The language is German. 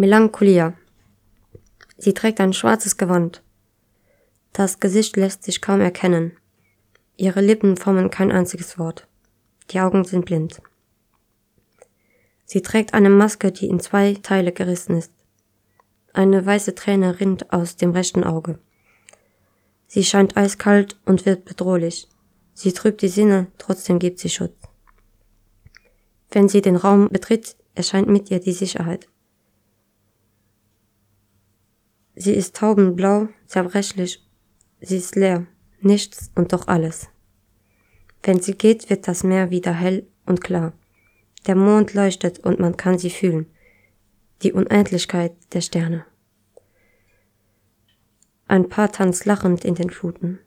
Melancholia. Sie trägt ein schwarzes Gewand. Das Gesicht lässt sich kaum erkennen. Ihre Lippen formen kein einziges Wort. Die Augen sind blind. Sie trägt eine Maske, die in zwei Teile gerissen ist. Eine weiße Träne rinnt aus dem rechten Auge. Sie scheint eiskalt und wird bedrohlich. Sie trübt die Sinne, trotzdem gibt sie Schutz. Wenn sie den Raum betritt, erscheint mit ihr die Sicherheit. Sie ist taubenblau, zerbrechlich, sie ist leer, nichts und doch alles. Wenn sie geht, wird das Meer wieder hell und klar. Der Mond leuchtet und man kann sie fühlen. Die Unendlichkeit der Sterne. Ein Paar tanzt lachend in den Fluten.